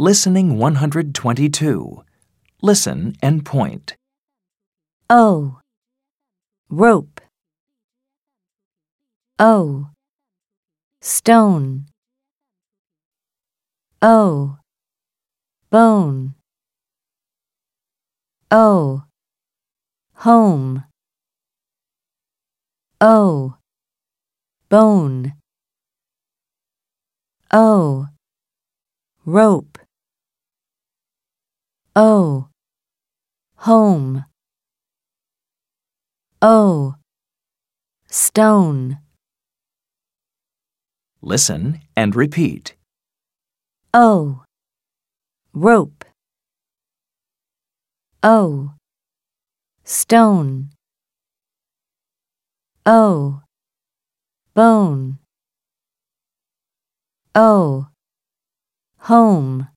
Listening 122. Listen and point. O. Rope. O. Stone. O. Bone. O. Home. O. Bone. O. Rope. O. Home. O. Stone. Listen and repeat. O. Rope. O. Stone. O. Bone. O. Home.